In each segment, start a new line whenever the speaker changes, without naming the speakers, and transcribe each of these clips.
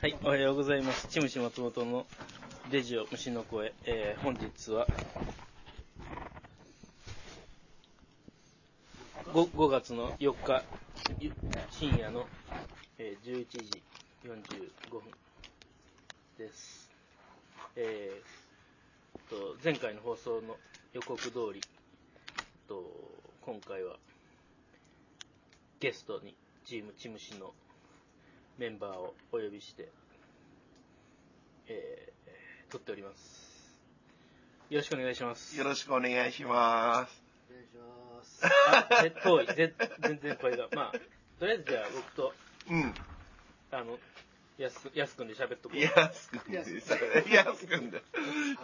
はい、おはようございます。チムシ松本のレジオ虫の声。えー、本日は5、5月の4日、深夜の、えー11時45分です。えー、と、前回の放送の予告通り、と、今回はゲストにチームチムシのメンバーをお呼びして、えー、撮っております。よろしくお願いします。
よろしくお願いします。
お願いします。
あ、ぜ遠い。ぜ全然声が。まあ、とりあえずじゃあ僕と、
うん。
あの、やす、やすくんで喋っとこう。
やすくんです。やすくんだ。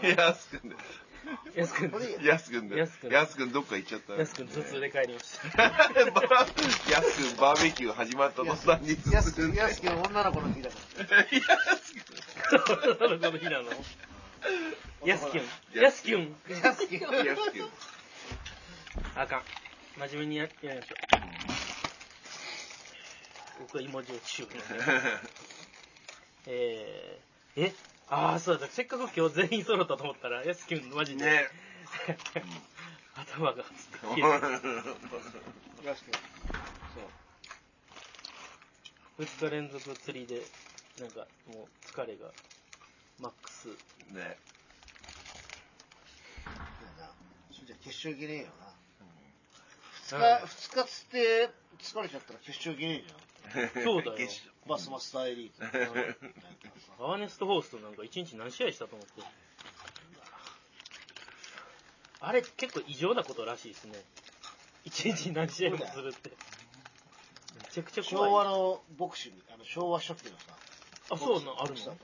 やすくんだ。
やすくん
やすくんだ。
やすくん
やすくんどっか行っちゃった。
やすくん頭痛で帰りました。
やすくんバーベキュー始まった途端に
やすくん、やすくん女の子の日だか
その子の日なの？やすきゅん。やすきゅん。
ら。やすくん。
やすくん。
あかん。真面目にややりましょう。僕は芋焼酎なんで。えー、え？ああ、そうだ。せっかく今日全員揃ったと思ったら、やすきゅん、マジで。
ね。
頭がつって消えて
やすくん。そう。
2日連続釣りで、なんかもう疲れがマックス。
ね。
いやな。それじゃ決勝いけねえよな。二日、二日つって疲れちゃったら決勝いけねえじ
そうだよ。
バスマスターエリート。
アーネストホーストなんか1日何試合したと思って。あれ結構異常なことらしいですね。1日何試合もするって。めちゃくちゃ怖い。
昭和のボクシング、あの昭和初期のさ。
あ、そうなんあるの？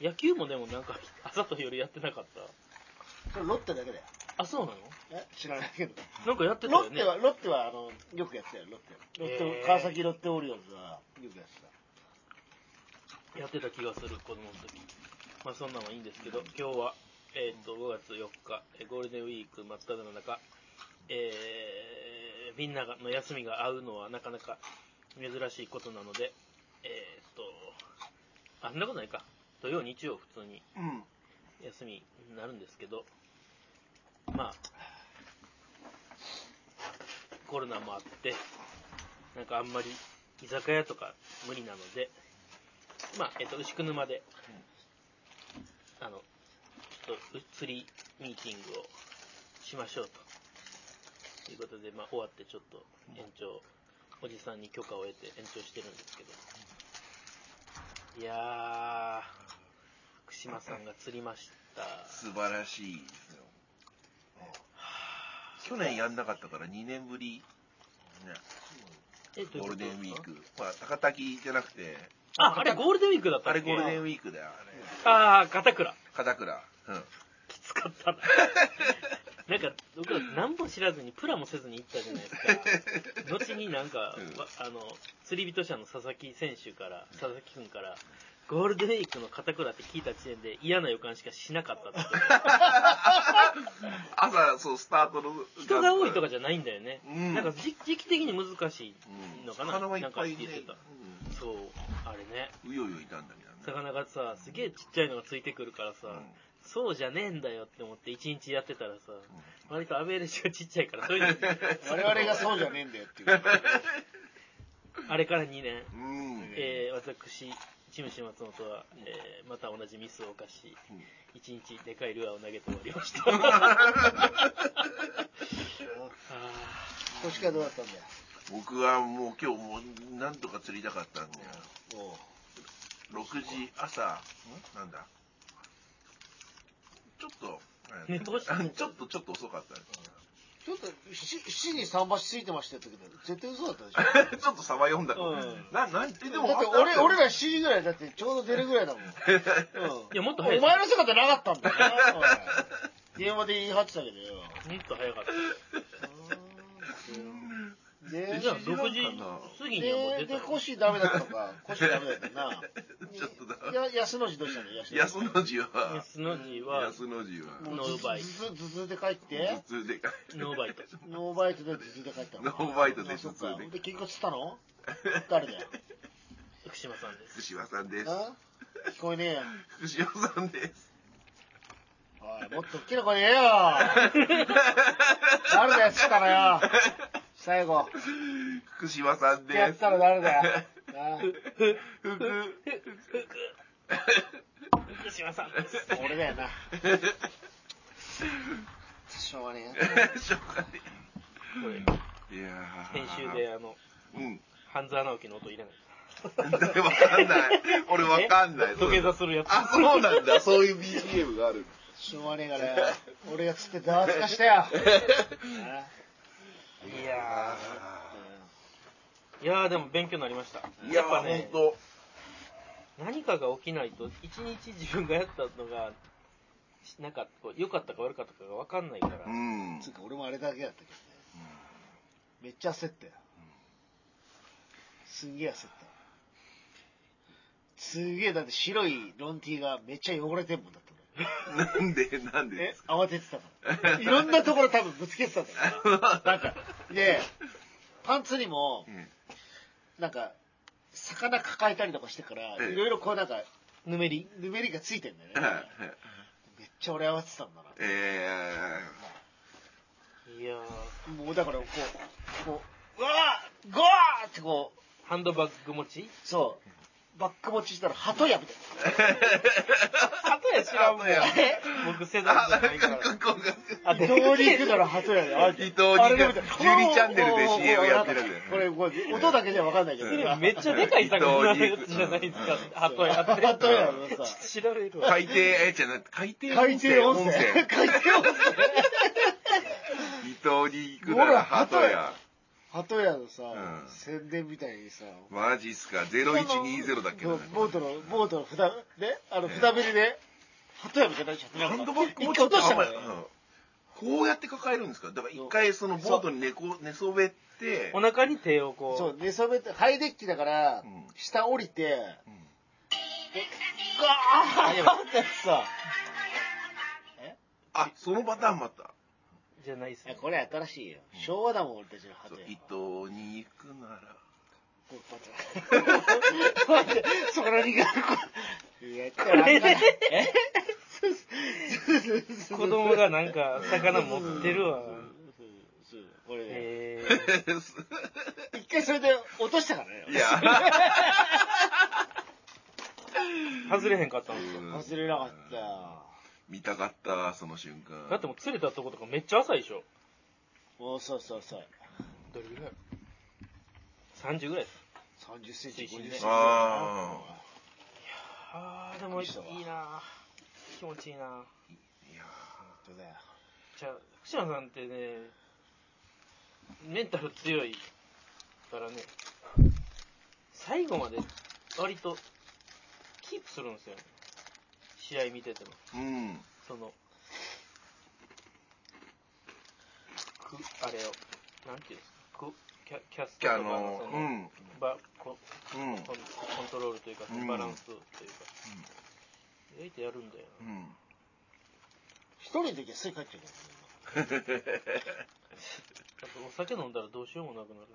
野球もでもなんか朝と夜やってなかった？
それロッテだけだよ。
あ、そうなの？
え？知らないけど。
なんかやってたよね。
ロッテは、ロッテは、あの、よくやってたよ、ロッテ。ロッテ、
へー
川崎ロッテオリオンズは、よくやってた。
やってた気がする、子供の時。まあそんなのはいいんですけど、今日は、えっ、と、5月4日、えーゴールデンウィーク真っ只中、えー、みんながの休みが合うのはなかなか珍しいことなので、えっ、と、あ、そんなことないか。土曜、日曜普通に
うん。
休みになるんですけど、まあ、コロナもあって、なんかあんまり居酒屋とか無理なので、まあ、えっと、牛久沼で、あの、ちょっとう釣りミーティングをしましょうと。いうことで、まあ、終わってちょっと延長、おじさんに許可を得て延長してるんですけど。いやー、福島さんが釣りました。
素晴らしいですよ。去年やんなかったから2年ぶり。ね。ゴールデンウィーク。ほら、高滝じゃなくて、
あ、あれゴールデンウィークだった
あ
っけ？
れゴールデンウィークだよ、
あー、片倉。
あれ。片倉。うん。
きつかったな。なんか、僕ら何も知らずにプラもせずに行ったじゃないですか。後になんか、
うん
わあの、釣り人者の佐々木選手から、佐々木くんから、ゴールデンウィークの片倉って聞いた時点で嫌な予感しかしなかったって。
朝、そう、スタートの。
人が多いとかじゃないんだよね。
うん
なんか時時期的に難しい
うん
のかな。
魚はい
なんか
っぱい
てた。そう、あれね。
うんうようよいたんだけどね。
魚がさ、すげえちっちゃいのがついてくるからさ、
うん
そうじゃねえんだよって思って一日やってたらさ、割とアベレージがちっちゃいから、そういうの
我々がそうじゃねえんだよっていう。
あれから2年、
うん。
えー、私、チムシ松本は、えー、また同じミスを犯し、一日でかいルアーを投げて終わりました。あ
星川どうだったんだよ。
僕はもう今日もうなんとか釣りたかったんだよ。
おう
6時朝、んなんだ？ちょっと、
寝坊した？の
ちょっとちょっと遅かった。
ちょっと、7, 7時3橋ついてましたけど、絶対嘘だったでしょ。
ちょっとサバ読んだ。
うん
な、なん、え、でも、
だって俺、俺ら7時ぐらいだってちょうど出るぐらいだもん。うん。
いやもっと早い
お前の姿なかったんだよ 電話で言い張ってたけどよ。
ーもっと早かった。
で、
じゃあ6時過ぎにはもう
で、で、
出た。
コシダメだったのか。コシダメだったな。
ちょっとだ。
や、安の字どうしたの？安
安の字は、
安の字は、
安の字は、
もう
ノーバイ
頭痛、頭痛で帰って
普、通でかい。
ノーバイト。
ノーバイトで頭痛で帰ったの
ノーバイトで
あそっか
頭痛で
で、結局釣ったの？誰だよ。
福島さんです。
福島さんです。
あ？聞こえねえよ。
福島さんです。
おい、もっと大きな声で言えよ。誰だよ、つったのよ？最後。
福島さんです。
やったら誰だよ。な
福、
福島さんです。
俺だよな。しょうがね
しょうがねえ。いやー
編集で、あの、
うん。
半沢直樹の音入れない。
わかんない。俺わかんない。
え？土下座するやつ。
あ、そうなんだ。そういう BGM がある。
え。しょうがねえからよ。俺がつってざわつかしたよ。ない
やー、いやーでも勉強になりました。
いやー、
やっぱね
ほん、と。
何かが起きないと、一日自分がやったのが、なんかこう良かったか悪かったかが分かんないから、
うん。
つうか俺もあれだけだったけどね。めっちゃ焦ったよ。すんげえ焦った。すげえ、だって白いロンティーがめっちゃ汚れてんもんだった俺
なんで、なんで
え、慌ててたから。いろんなところ多分ぶつけてたんだよな。なんか、で、パンツにも、
うん
なんか、魚抱えたりとかしてから、
ええ
いろいろこうなんか、
ぬめり。
ぬめりがついてんだよ
はい
ね。めっちゃ俺慌ててたんだな。
え
いやー、
もうだからこう、こう、うわーゴーってこう、
ハンドバッグ持ち？
そう、バック持ちしたら鳩やみたい
鳩や知らんもん。僕世代じゃないから。あ、
な。伊藤に行くなら鳩やで。あ
伊藤に行く
あれで見て
12チャンネルで CM やってるんだよ
これ、これ、音だけじゃわかんないけど
めっちゃでかい魚のやつじゃないですか。鳩やって。
鳩やのさ、
知られるわ。
海底、え、じゃなくて海底
海底温泉。海底温泉。
伊東に行くなら鳩や。
鳩屋のさ、
ん
宣伝みたいにさ、
マジっすか？0120だっけな。
ボートの、ボートの札、ね、あの、札べりで、鳩屋みたいになっちゃって。
ハンドバッグも
一回落とした
あんまり
からね。
うんこうやって抱えるんですか？だから一回そのボートに寝こ寝そべって
お、腹に手をこう。
そう、寝そべって、ハイデッキだから
うん、
下降りて、
うん
ガーッってさ、
あ、そのパターンもあった。
じゃないっすね。
いやこれ新しいよ。昭和だもん、俺たちの鳩屋。
そう伊東に行くなら。
こう待って待って、そこのリが、こう やったらあかんえ？
子供がなんか魚持ってるわ。
これね、
えー、
一回それで落としたからね。
いや、
外れへんかったんですよ。
忘れなかったよ。
見たかった、その瞬間。
だってもう釣れたとことかめっちゃ浅いでしょ。
もうそうそうそう。
どれぐらい ?30 ぐらいです。
30センチ、50センチ。
あ
あー、でもいいな気持ちいいな
ーいや
本当だよ。
じゃあ、福島さんってね、メンタル強いからね、最後まで割とキープするんですよ。試合見てても。
ーうん。
その、く、あれを、なんていうんですか、くキャキャストとか
あの
の、その、
うん。
ばこ
うん。
コンコントロールというか、バランスというか、意外とやるんだよな。
うん。
一人の時はすぐ帰っちゃうからね。
あとお酒飲んだらどうしようもなくなる。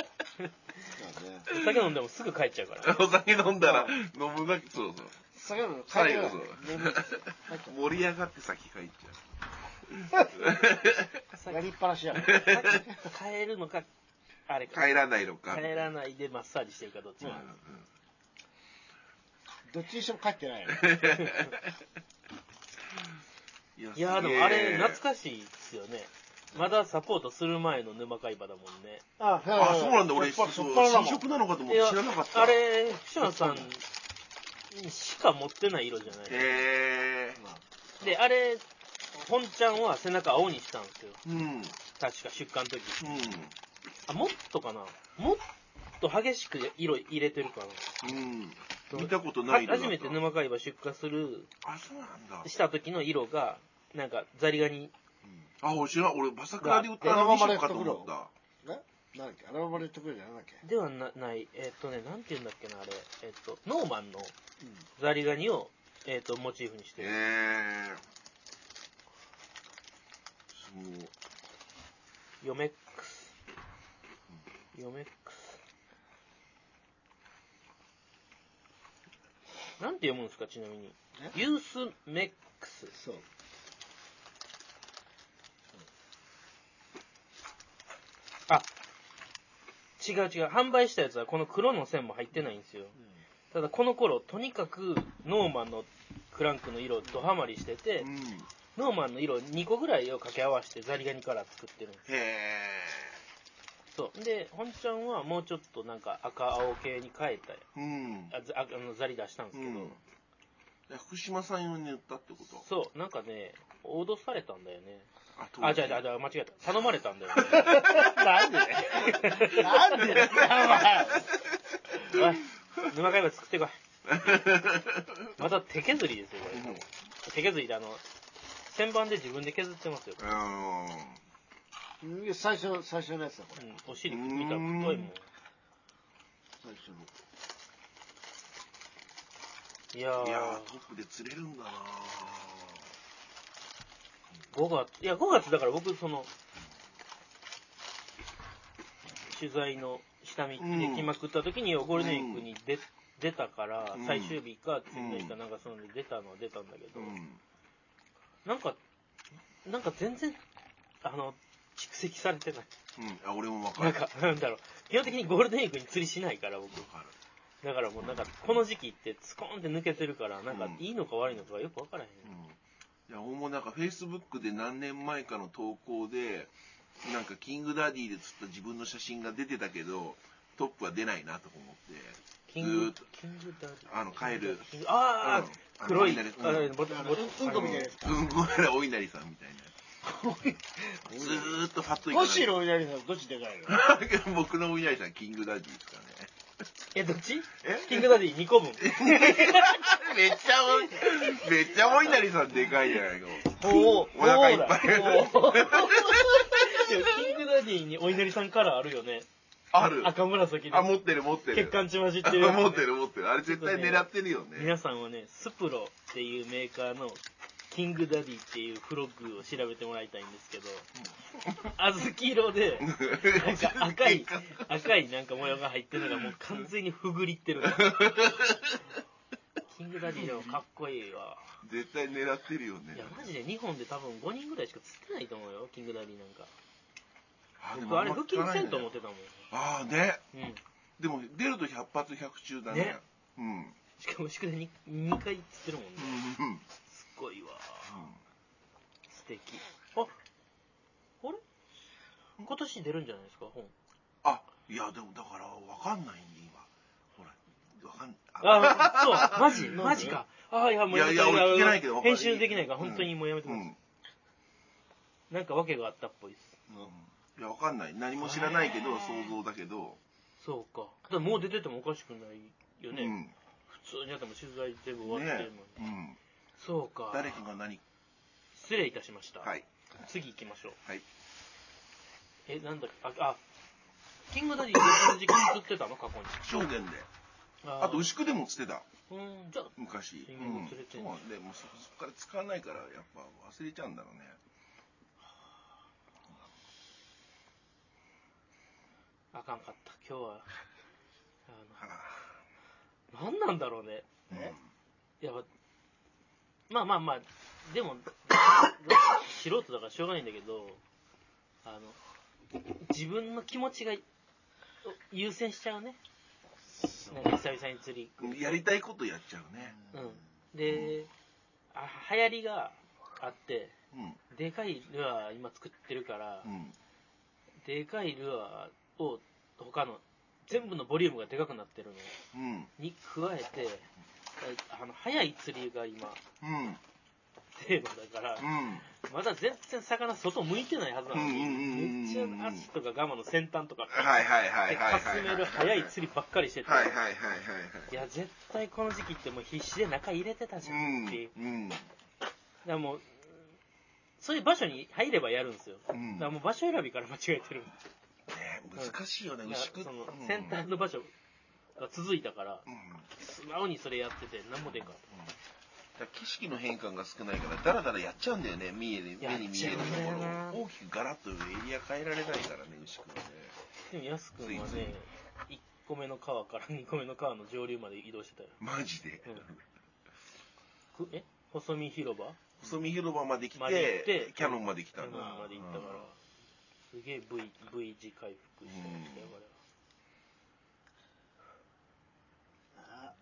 お酒飲んでもすぐ帰っちゃうから。
お酒飲んだら、飲むだけ、そうそう。
酒飲むの帰って
最後そう。盛り上がって先帰っち
うやりっぱなしやから。
帰るのか、あれ
ゃう。
か。
帰らないのか。
帰らないでマッサージしてるかどっちか。
どっちにしても帰ってないよ ね。
いや
いやーでもあれ懐かしいですよね。まだサポートする前の沼海馬だもんね。
あ、
あ、そうなんだ。俺、
そ
そう新色なのかと思って知らなかった。
あれ、福島さんしか持ってない色じゃない
へ
で、あれ、本ちゃんは背中青にしたんですよ。
ー。うん。
確か出荷の時。
うん。
あ、もっとかなもっと激しく色入れてるかな
うん。見たことない
初めて沼海馬出荷する、
あ、そうなんだ。
した時の色が、なんかザリガニ、
あ、お知らん。俺、バサクラで売ったらにしよかと思った。
なんだっけ？アラバレックルじゃなんだっけ？
ではなない、えっとね、なんて言うんだっけな、あれ。えっと、ノーマンのザリガニを、えっと、モチーフにしてる。
えー。そ。
ヨメックス。ヨメックス。なんて読むんですか、ちなみに。ユースメックス。
そう
あ、違う違う。販売したやつはこの黒の線も入ってないんですよ。ただこの頃、とにかくノーマンのクランクの色ドハマりしてて、
うん。
ノーマンの色2個ぐらいを掛け合わせてザリガニカラー作ってるんです。
へえ。
そう。で、本ちゃんはもうちょっとなんか赤青系に変えた
うん。
あざああのザリ出したんですけど、
うん福島さん用に売ったってこと？
そう、なんかね、脅されたんだよね。
あ、
あ、じゃあ、じゃあ、じゃあ間違えた。頼まれたんだよね。
なんで？なんで？だよ、
おい、沼貝は作ってこい。また手削りですよ、これ。
うん
手削りで、あの、旋盤で自分で削ってますよ。
うん。
最初、最初のやつだ、これ。
うん、お尻見たら太いもん。
最初の。
いやー
いやー、トップで釣れるんだな
5月、いや、5月だから僕、その、取材の下見で来まくった時に、ゴールデンウィークに出、出たから、
うん
最終日か次の日かなんかそので出たのは出たんだけど、
うん。
なんか、なんか全然、あの、蓄積されてない。
うん。あ、俺もわかる。
なんか、なんだろう。基本的にゴールデンウィークに釣りしないから、僕。
わかる。
だからもうなんか、この時期ってスコーンって抜けてるから、なんか
うん
いいのか悪いのかよくわからへん。
うん。いや、俺もなんか、フェイスブックで何年前かの投稿で、なんか、キングダディで釣った自分の写真が出てたけど、トップは出ないなと思って、
キング
ずーっと、
キングダディ。
あのカエル。
キングああ、
うん。
黒い、
あの
あ
うん。
ボタボタ
うんうんこみたいなやつ。
うん、ごめんな、お稲荷さんみたいな。ずーっとファットいかな
しろお稲荷さん、どっちでかいの？
僕のお稲荷さん、キングダディですからね。
え、どっち？
え？
キングダディ2個分。
めっちゃおい、めっちゃお稲荷さんでかいじゃないの？
お
お腹いっぱい
キングダディにお稲荷さんカラーあるよね。
ある。
赤紫で
あ、。持ってる持ってる。
血管血混じって
あ
る
持ってる持ってる。あれ絶対狙ってるよね。
皆さんはね、スプロっていうメーカーのキングダディっていうフロッグを調べてもらいたいんですけど、小豆色で、なんか赤い、赤いなんか模様が入ってるのがもう完全にふぐりってる。キングダディでもかっこいいわ。
絶対狙ってるよね
いや、。マジで日本で多分5人ぐらいしか釣ってないと思うよ、キングダディなんか。
あ
僕あれ、フッキングせんと思ってたもん。
ああね。
うん。
でも出ると100発100中だね
ね。
うん。うん。
しかも宿題 2, 2回釣ってるもんね。
うん。
すっごいわ。素敵。あ、あれ？今年出るんじゃないですか、本。
あ、いや、でもだからわかんないんで、今。ほら、わかん
あ、そう、マジ？マジか。あ、いや、もうやめて
いやいや俺聞けないけど
編集できないから、本当にもうやめてください。
うん。
なんか訳があったっぽいです。
いや、わかんない。何も知らないけど、想像だけど。
そうか。だからもう出ててもおかしくないよね。
うん。
普通にやっても取材全部終わって
ね
るのに。
うん。
そうか。
誰かが何？
失礼いたしました。
はい。
次行きましょう。
はい。
え、なんだっけ、あ、あ、キングダディ別の時期に釣ってたの？過去に。
証言で。
あ
あと、牛久でも釣ってた。
うん、じゃあ、
昔。
水
うん。
面釣れてんの
そうでもそそこから使わないから、やっぱ忘れちゃうんだろうね。
あかんかった。今日は、
は
あの、何なんだろうね。
あ
え？
いや、まあまあまあ、でも、素人だからしょうがないんだけど、あの、自分の気持ちが優先しちゃうね。なんか久々に釣り
やりたいことやっちゃうね。
うん。で、あ流行りがあって、
うん。
でかいルアー今作ってるから、
うん。
でかいルアーを他の全部のボリュームがでかくなってるの
うん。
に加えて、あの、速い釣りが今、
うん。
テーマだから、
うん。
まだ全然魚外向いてないはずなのに、
うんうんうんうんうん
めっちゃアジとかガマの先端とか、
はいはいはいはいはい。
かすめる速い釣りばっかりしてて、
はいはいはいはい
いや、絶対この時期ってもう必死で中入れてたじゃんっていう。
はい。うん。
だからもう、そういう場所に入ればやるんですよ。
うん
だからもう場所選びから間違えてる。
ね難しいよね、牛久。
その
うん
先端の場所が続いたから、
うん。
素直にそれやってて何もでんかっ
だから景色の変化が少ないから、だらだらやっちゃうんだよね、見える目に見えるところを。大きくガラッとエリア変えられないからね、牛久はね。
た。でも、やすくんはね、一個目の川から2個目の川の上流まで移動してたよ。
マジで？
くえ？細見広場？
細見広場まで来
まで行って
て、キャノンまで来たんだ。
キャノンまで行ったから、すげえ V, v 字回復してましたよ、これは。
あ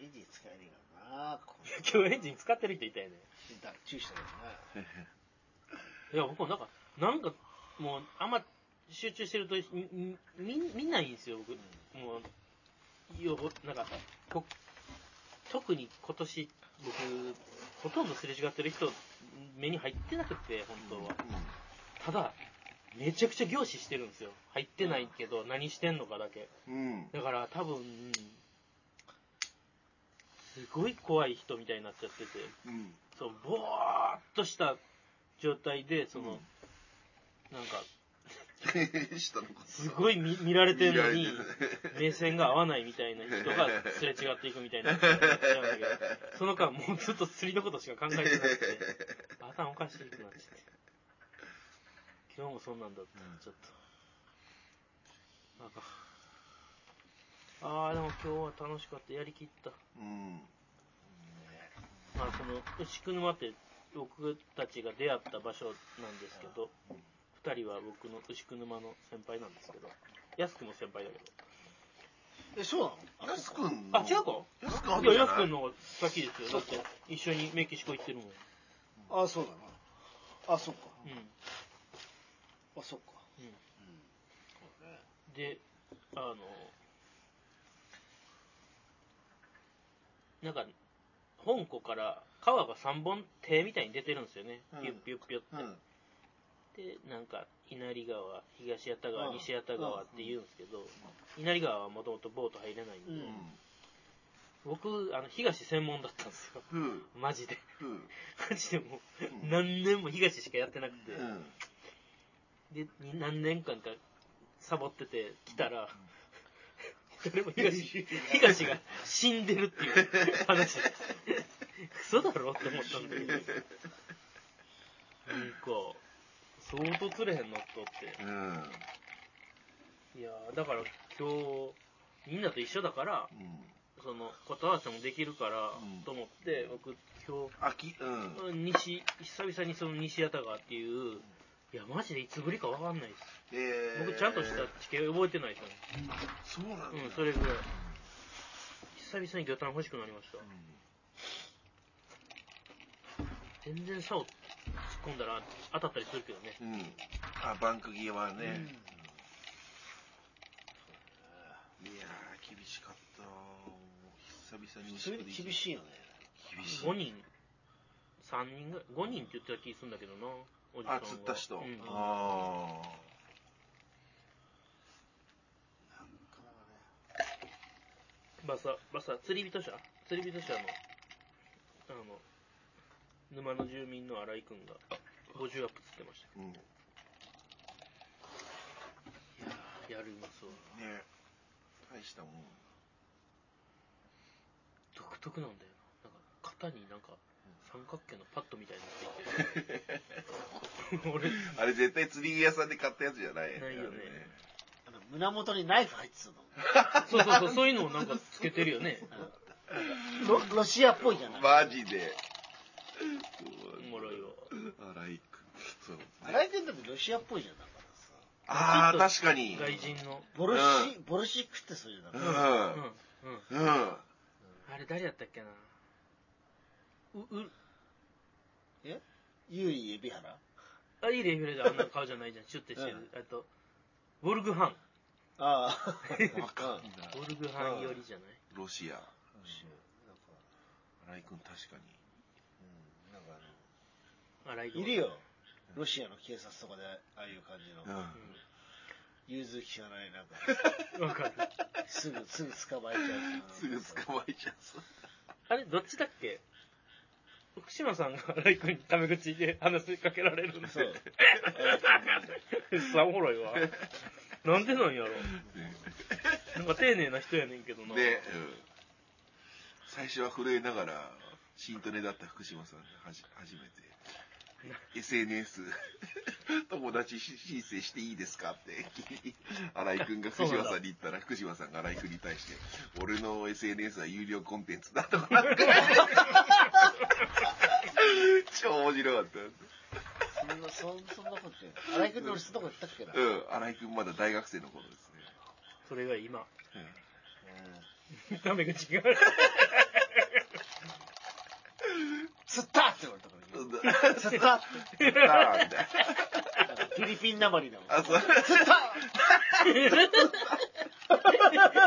エンジン使えねえからなこ
今日エンジン使ってる人いたよね。
だ注意したけどね
いや、僕もなんか、なんか、もう、あんま集中してると、み、み、見ないんですよ、僕。もう、よ、なんか、こ特に今年、僕、ほとんどすれ違ってる人、目に入ってなくて、本当は。ただ、めちゃくちゃ凝視してるんですよ。入ってないけど、何してんのかだけ。
うん。うん。
だから多分、すごい怖い人みたいになっちゃってて、
うん。
そう、ぼーっとした状態で、その、なんか、
下の子
すごい見見られてるのに目線が合わないみたいな人がすれ違っていくみたいな なっちゃうんだけど、その間もうずっと釣りのことしか考えてなくて、頭おかしくなっちゃって。今日もそんなんだった、ちょっと。なんか、ああ、でも今日は楽しかった、やりきった。
うん。
まあその、牛久沼って僕たちが出会った場所なんですけど、二人は僕の牛久沼の先輩なんですけど、安くも先輩だけ
えそうなの？
やすくん
ど。あ、違うか？
やすくんあ
いや、
るじゃない？
安くんの方が先ですよ。だって、一緒にメキシコ行ってるもん。
あそうだなあそっか
うん。
あそっか
うん。
うんそうね
で、あの、なんか、本湖から川が3本手みたいに出てるんですよね。
うん
ピュッピュッピュッって。
うん。
で、なんか、稲荷川、東八田川、
うん
西八田川って言うんですけど、稲荷川はもともとボート入れないんで、
うん
僕、あの、東専門だったんですよ。
ふう。
マジで。マジでもう、
うん
何年も東しかやってなくて、
うん。
で、に何年間かサボってて来たら、誰も東、東が死んでるっていう話。嘘だろって思ったんだけど。なんか、相当釣れへんのっとって。
うん。
いやーだから今日、みんなと一緒だから、その、こと合わせもできるから
うん、
と思って、僕今
秋、うん。
日、西、久々にその西八田川っていう、いや、マジでいつぶりかわかんないです。
えー、
僕ちゃんとした地形覚えてないですよね。
そうなんだ。
うん、それぐらい。久々に魚探欲しくなりました。全然竿突っ込んだら当たったりするけどね。
うん。うん。あ、バンク際はね。
うん
いやー、厳しかった。久々に
それで厳しいよね
厳しい。
5人、3人ぐらい、5人って言ってた気するんだけどな、おじさん
あ、
は。
釣った人。
うん。
あ
なかなかね
バサ、バサ、釣り人者釣り人者の、あの、沼の住民の新井くんが50アップ釣ってまし
ー。うん。ね
た。やるうまそう。
大したもん。
独特なんだよな。なんか、肩になんか、三角形のパッドみたいになっていて。俺、
あれ絶対釣り具屋さんで買ったやつじゃない
ないよね
胸元にナイフ入ってたの
そうそうそう、そういうのをなんかつけてるよね。
ロロシアっぽいじゃない
マジで。
おもろいわ。
荒井くん。そう。
荒井君だってロシアっぽいじゃんだからさ
ああ、確かに。
外人の。
ボルシ、ボルシックってそうじゃな
う
くて
ん。
うん。うん。
うん。
あれ誰やったっけな。う、う、
え？ユーリ・エビハラ？
あ、いいレベルであんな顔じゃないじゃん。シュッてしてる。あと、ウォルグハン。
ああ
わかんない。
ウォルグハンよりじゃない？
ロシア。
なんか
荒井くん確かに。
うんなんか
荒井
あのいるよロシアの警察とかでああいう感じの
うん。
融通きかないなんか
うん。わかる。
すぐすぐ捕まえちゃう
すぐ捕まえちゃう。
あれ、どっちだっけ？福島さんが荒井君にタメ口で話しかけられるんで。
そう
さ、おもろいわ。なんでなんやろ？なんか丁寧な人やねんけどな。
で、うん。最初は震えながら、新トネだった福島さんがはじ初めて、SNS 友達申請していいですかって新井くんが福島さんに言ったら福島さんが新井くんに対して俺の SNS は有料コンテンツだとか 超面白かった
そんな、そんそんなことって。荒井君に俺そんなこと言ったっけな？
うん。新井くんまだ大学生の頃ですね。
それが今、
うん。
ダメ口が。
釣ったって言われたから。
うん
今。釣った
みたい
フィリピンなまりだもん。
あそう。
釣った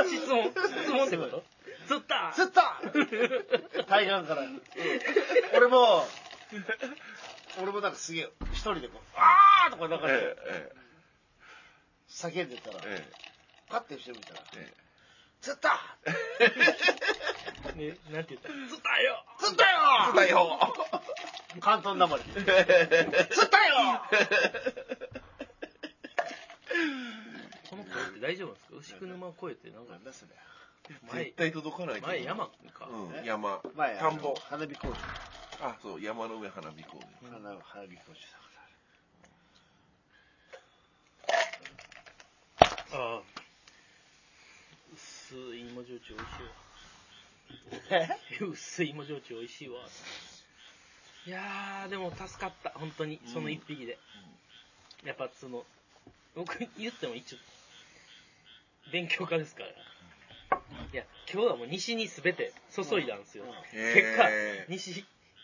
質問、質問ってこと？釣った
釣った 対岸から。俺も、俺もなんかすげえ、一人でこう、あーとかなんか
ええ
叫んでたら、
ええ。
パッて後ろ見たら、
え
釣った！
ね、なんて言った？釣ったよ！
釣ったよ！
えだよ！
関東なまりで。釣ったよ！
この声って大丈夫なんですか？牛久沼を越えてなんか
なんだそれ。
前
絶、対届かないと思う
前山か。
うん山。
前、
田んぼ。
花火工事。
あそう山の上花火工事
花花火工事
ああ。薄い芋焼酎美味しいわ。薄い芋焼酎美味しいわ。いやー、でも助かった。本当に。その一匹で。やっぱその、僕言っても一応、勉強家ですから。いや、今日はもう西に全て注いだんですよ。結果
へ、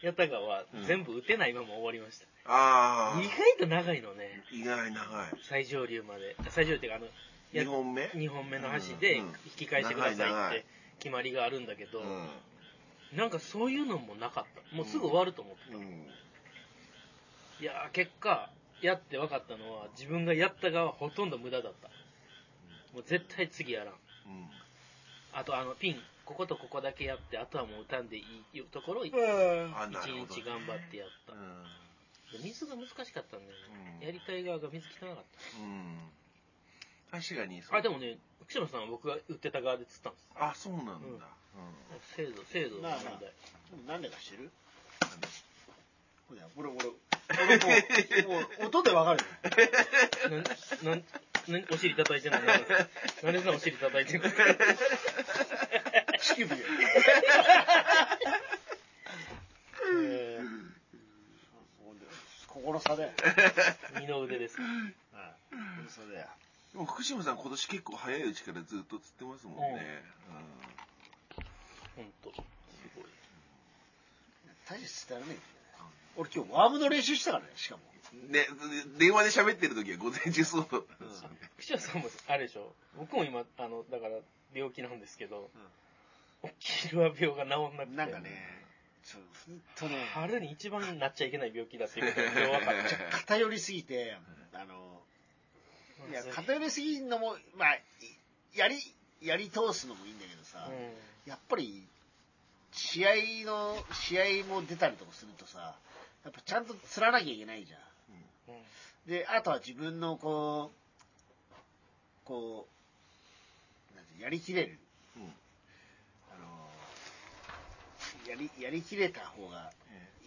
ー
西八田川
うん
全部打てないまま終わりました。
ああ
意外と長いのね。
意外長い
最上流まで。最上流っていうか、あの、や
2本目？
二本目の橋で引き返してください
長い長い
って決まりがあるんだけど、
うん
なんかそういうのもなかった。もうすぐ終わると思ってた。
うん
いやー、結果、やって分かったのは、自分がやった側ほとんど無駄だった。もう絶対次やらん。
うん
あと、あの、ピン、こことここだけやって、あとはもう歌んでいいところを一日頑張ってやった
う。ん
水が難しかったんだよね。
うん
やりたい側が水汚かっ
うん確かに
た。あ、でもね、福島さんは僕が売ってた側で釣ったんです。
あそうなんだ、
うん
うん
精度、精度の問題。
なんでか知ってるほら俺、俺、俺もう、もう音でわかるよ。
なん、なん、なん、お尻叩いてんのなんでなんでそんなお尻叩いてんの？
乳首で。
え
ここの差だよ。
ー二の腕です。
はい。この差だよ。
でも福島さん今年結構早いうちからずっと釣ってますもんね、
ほんと。すごい。
大して伝わらねえんだよね。俺今日ワームの練習したからね、しかも。
うんで電話で喋ってる時は午前中そうだったんですよ
さん。もあれでしょ。僕も今、あの、だから病気なんですけど、キルア病が治んなくて。
なんかね、そう、ほんとね、
春に一番なっちゃいけない病気だっていうことが今日分かっ
ちょ 偏りすぎて、あの、
た。
いや、偏りすぎんのも、まあ、いやり、やり通すのもいいんだけどさ、
う
やっぱり、試合の、試合も出たりとかするとさ、やっぱちゃんと釣らなきゃいけないじゃん。
ん。うん
で、あとは自分のこう、こう、なんてやりきれる。
うん
あの、やり、やりきれた方が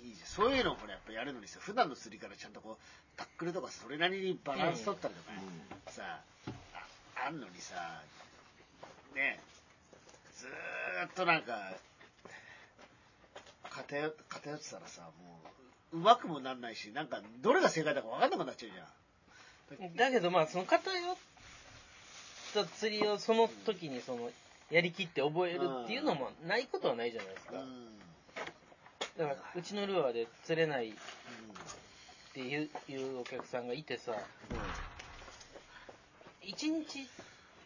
いいじゃん。そういうのをこれやっぱやるのにさ、普段の釣りからちゃんとこう、タックルとかそれなりにバランス取ったりとか、さ、ああんのにさ、ね、ずーっとなんか、偏偏ってたらさ、もう、うまくもなんないし、なんか、どれが正解だか分かんなくなっちゃうじゃん。
だけどまあその偏った釣りをその時にそのやりきって覚えるっていうのもないことはないじゃないですか。
うん。
だからうちのルアーで釣れないっていういうお客さんがいてさ、一日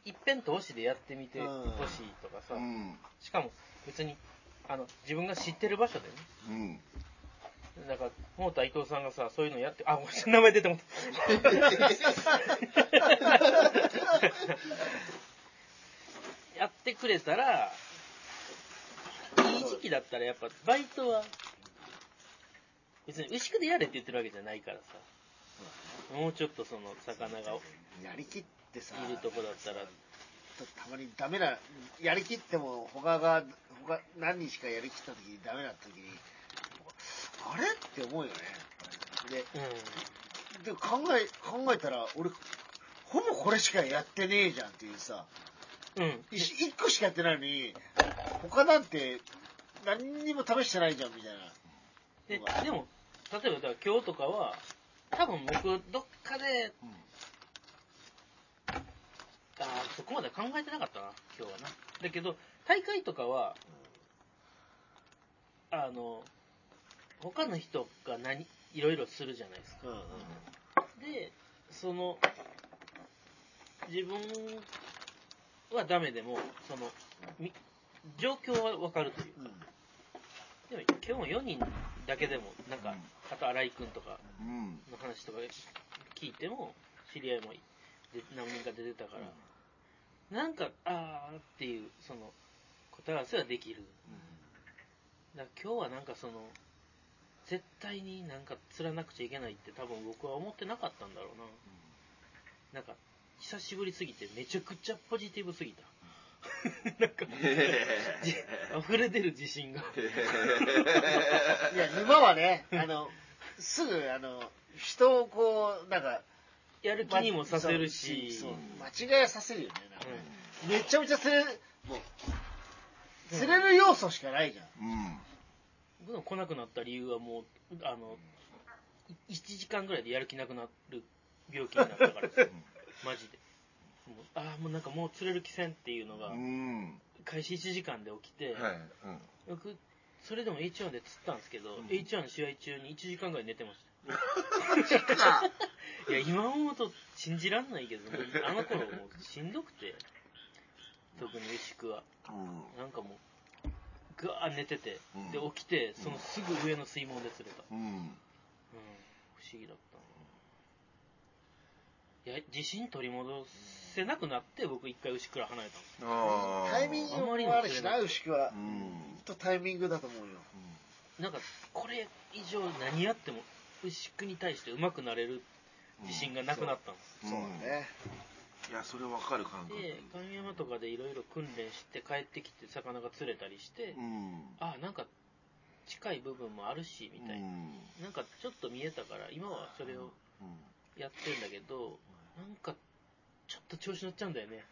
一遍通しでやってみてほしいとかさ
う、ん
しかも別にあの自分が知ってる場所でね、
うん
だから、モーター伊藤さんがさ、そういうのやって、あ、ごめん名前出ても やってくれたら、いい時期だったらやっぱ、バイトは、別に牛久でやれって言ってるわけじゃないからさ、もうちょっとその魚が
やりきってさ、
いるとこだったら、
たまにダメな、やりきっても他が、他何人しかやりきった時にダメな時に、あれ？って思うよね。で、
うん。
で考え、考えたら、俺、ほぼこれしかやってねえじゃんっていうさ、
うん。
一一個しかやってないのに、他なんて何にも試してないじゃんみたいな。
ででも、例えばだ今日とかは、多分僕、どっかで、あーそこまで考えてなかったな、今日はな。だけど、大会とかは、あの、他の人が何、いろいろするじゃないですか。
うんうん。
で、その、自分はダメでも、その、み状況はわかるという。
うん。
でも今日も4人だけでも、なんか、あと新井くんとか
うん。
の話とか聞いても、知り合いもで何人か出てたから、なんか、あーっていう、その、答え合わせはできる。だから今日はなんかその、絶対になんか釣らなくちゃいけないって多分僕は思ってなかったんだろうな。なんか、久しぶりすぎてめちゃくちゃポジティブすぎた。なんか、じ溢れ出る自信が。
いや、沼はね、あの、すぐ、あの、人をこう、なんか、
やる気にもさせるし、
そうそう間違えさせるよね。なんかめちゃめちゃ釣れる、もう、釣れる要素しかないじゃん。
うん。
僕の来なくなった理由はもう、あの、1時間ぐらいでやる気なくなる病気になったからですよマジで。もうああ、もうなんかもう釣れる気せんっていうのが
う、ん。
開始1時間で起きて、
はい。うん。
僕、それでも H1 で釣ったんですけど、
うん
H1 の試合中に1時間ぐらい寝てました。いや、今思うと信じらんないけど、あの頃もうしんどくて、特に牛久は。
うん。
なんかもう、ガー寝てて、
うん
で、起きて、そのすぐ上の水門で釣れた。
うん。
うん、不思議だったな。いや、自信取り戻せなくなって、僕一回牛倉離れたんです。
ああ。
タイミングもあるしな、牛久は。
う
ほ
ん。
んとタイミングだと思うよ。
なんか、これ以上何やっても、牛久に対して上手くなれる自信がなくなったんです。
そうだね。
いや、それわかる感覚。
で、神山とかでいろいろ訓練して帰ってきて魚が釣れたりして、
うん。
あなんか近い部分もあるし、みたいな。
うん。
なんかちょっと見えたから、今はそれをやってんだけど、なんかちょっと調子乗っちゃうんだよね。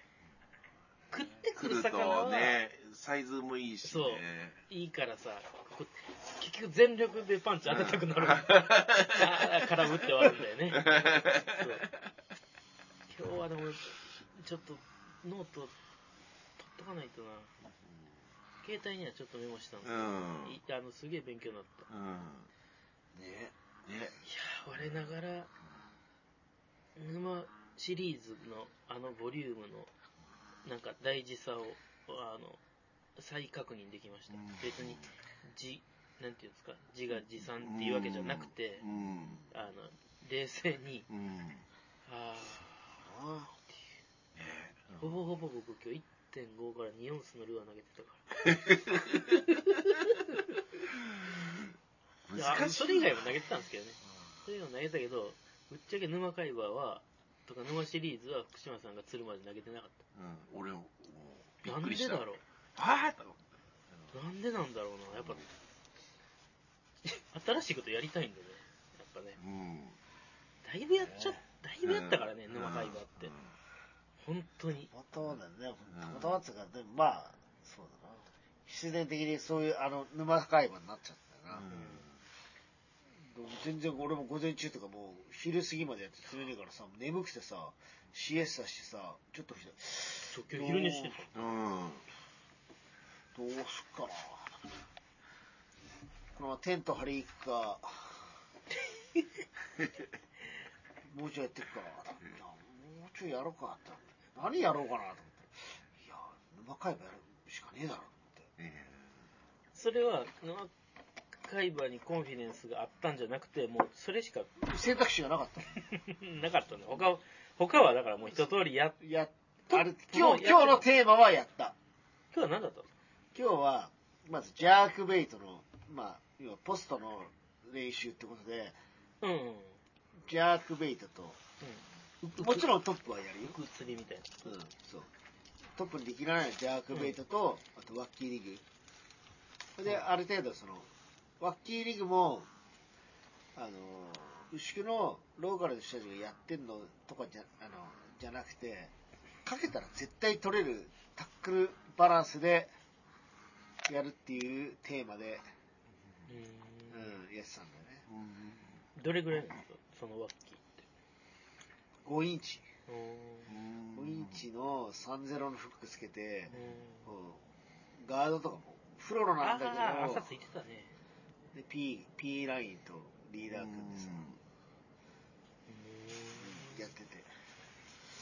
食ってく
来る
る魚は
とね、サイズもいいし
そう
ね。
いいからさ、こ結局全力でパンチ当てたくなる。あー空振って終わるんだよね。そう今日はでも、ちょっとノート取っとかないとな。携帯にはちょっとメモしたんですけど、あのすげえ勉強になった。
うん。
ね。
ね。
いやー、我ながら、沼シリーズのあのボリュームの、なんか大事さを、あの、再確認できました。
うん
別に、じ、なんていうんですか、自画自賛っていうわけじゃなくて
う、ん。
あの、冷静に、
うん。
あ
あ
ね
ー、ほぼほぼ僕今日1.5から2オンスのルアー投げてたから。いや
難しい。
それ以外も投げてたんですけどね。それ以外も投げたけど、ぶっちゃけ沼海馬は、とか沼シリーズは福島さんが釣るまで投げてなかっ
うん。俺も、
た。なん
っくりした。
でだろうなんでなんだろうな。やっぱ、新しいことやりたいんだね。やっぱね。
たうん。
だいぶやっちゃ、だいぶやったからね、
うん
沼海馬って。本当に。
たまたまだよね。たまたまっていうか、でもまあ、そうだな。必然的にそういう、あの、沼海馬になっちゃったよな。全然俺も午前中とかもう昼過ぎまでやって釣れねえからさ、眠くてさ、シエスタしてさ、ちょっとひどい
そう今日昼寝してた。
うん。
どうすっかな。このテント張り行くか、もうちょいやっていくかもうちょいやろうかって。何やろうかなと思って。いや、沼海馬やるしかねえだろと思って。
ね
それは、沼海馬にコンフィデンスがあったんじゃなくて、もうそれしか
選択肢がなかった。
なかったの。他は、他はだからもう一通りやっ、
や
と
あれ今日、今日のテーマはやった。
今日は何だったの
今日は、まずジャークベイトの、まあ、要はポストの練習ってことで、
うんうん。
ジャークベイトと、
うん。
もちろんトップはやるよ。
釣りみたいな。
うん、そう。トップにできないジャークベイトと、あとワッキーリグ。で、ある程度その、ワッキーリグも、あのー牛久のローカルの人たちがやってんのとかじゃあのじゃなくてかけたら絶対取れるタックルバランスでやるっていうテーマで、
う
うんん、やってたんだよね
うんどれぐらいなんですか？そのワッキーって。
5インチ。
おー。
5インチの30のフックつけて、
うん。
うんガードとかもフロロなんだけど。
ああ朝ついてたね
で P, P ラインとリーダー組んでさ、やってて